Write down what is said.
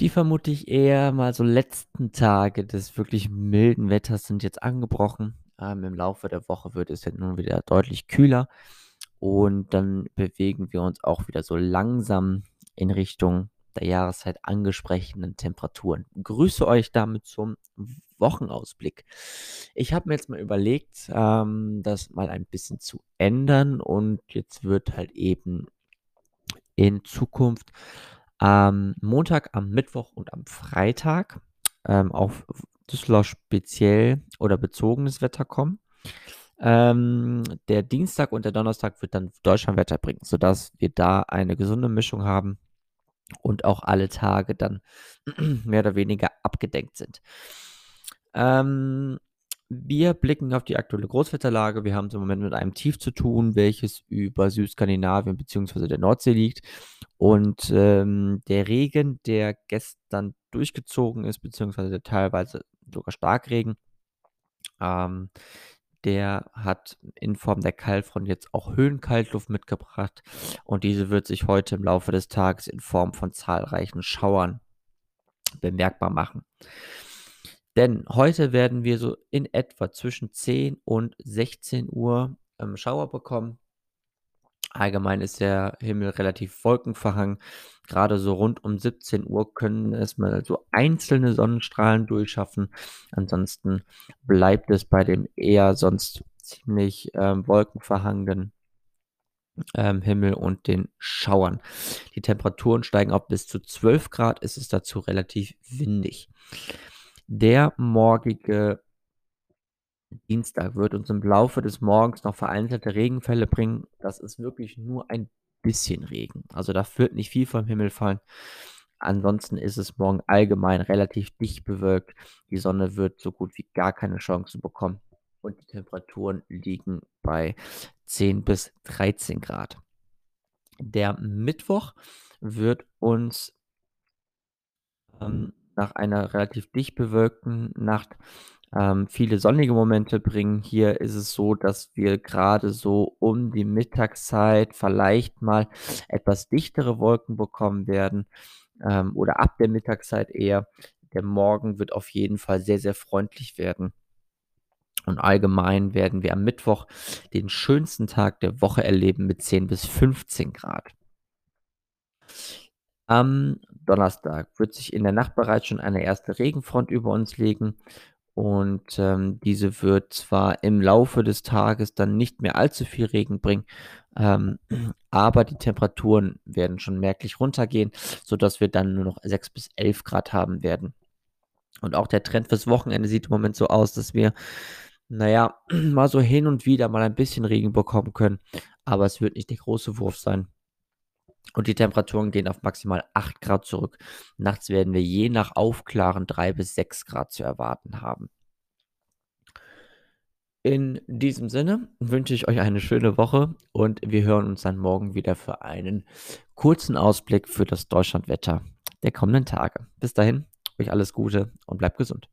die vermute ich eher mal so letzten Tage des wirklich milden Wetters sind jetzt angebrochen. Ähm, Im Laufe der Woche wird es ja nun wieder deutlich kühler und dann bewegen wir uns auch wieder so langsam in Richtung der Jahreszeit angesprechenden Temperaturen. Grüße euch damit zum Wochenausblick. Ich habe mir jetzt mal überlegt, ähm, das mal ein bisschen zu ändern und jetzt wird halt eben in Zukunft am Montag, am Mittwoch und am Freitag ähm, auf Düsseldorf speziell oder bezogenes Wetter kommen. Ähm, der Dienstag und der Donnerstag wird dann Deutschlandwetter bringen, sodass wir da eine gesunde Mischung haben und auch alle Tage dann mehr oder weniger abgedenkt sind. Ähm, wir blicken auf die aktuelle Großwetterlage. Wir haben es im Moment mit einem Tief zu tun, welches über Südskandinavien bzw. der Nordsee liegt. Und ähm, der Regen, der gestern durchgezogen ist, beziehungsweise teilweise sogar Starkregen, ähm, der hat in Form der Kaltfront jetzt auch Höhenkaltluft mitgebracht und diese wird sich heute im Laufe des Tages in Form von zahlreichen Schauern bemerkbar machen. Denn heute werden wir so in etwa zwischen 10 und 16 Uhr ähm, Schauer bekommen. Allgemein ist der Himmel relativ wolkenverhangen. Gerade so rund um 17 Uhr können es mal so einzelne Sonnenstrahlen durchschaffen. Ansonsten bleibt es bei dem eher sonst ziemlich ähm, wolkenverhangenen ähm, Himmel und den Schauern. Die Temperaturen steigen auf bis zu 12 Grad. Es ist dazu relativ windig. Der morgige Dienstag wird uns im Laufe des Morgens noch vereinzelte Regenfälle bringen. Das ist wirklich nur ein bisschen Regen. Also da wird nicht viel vom Himmel fallen. Ansonsten ist es morgen allgemein relativ dicht bewölkt. Die Sonne wird so gut wie gar keine Chance bekommen. Und die Temperaturen liegen bei 10 bis 13 Grad. Der Mittwoch wird uns ähm, nach einer relativ dicht bewölkten Nacht ähm, viele sonnige Momente bringen. Hier ist es so, dass wir gerade so um die Mittagszeit vielleicht mal etwas dichtere Wolken bekommen werden ähm, oder ab der Mittagszeit eher. Der Morgen wird auf jeden Fall sehr, sehr freundlich werden. Und allgemein werden wir am Mittwoch den schönsten Tag der Woche erleben mit 10 bis 15 Grad. Am Donnerstag wird sich in der Nacht bereits schon eine erste Regenfront über uns legen und ähm, diese wird zwar im Laufe des Tages dann nicht mehr allzu viel Regen bringen, ähm, aber die Temperaturen werden schon merklich runtergehen, sodass wir dann nur noch 6 bis 11 Grad haben werden. Und auch der Trend fürs Wochenende sieht im Moment so aus, dass wir, naja, mal so hin und wieder mal ein bisschen Regen bekommen können, aber es wird nicht der große Wurf sein. Und die Temperaturen gehen auf maximal 8 Grad zurück. Nachts werden wir je nach Aufklaren 3 bis 6 Grad zu erwarten haben. In diesem Sinne wünsche ich euch eine schöne Woche und wir hören uns dann morgen wieder für einen kurzen Ausblick für das Deutschlandwetter der kommenden Tage. Bis dahin, euch alles Gute und bleibt gesund.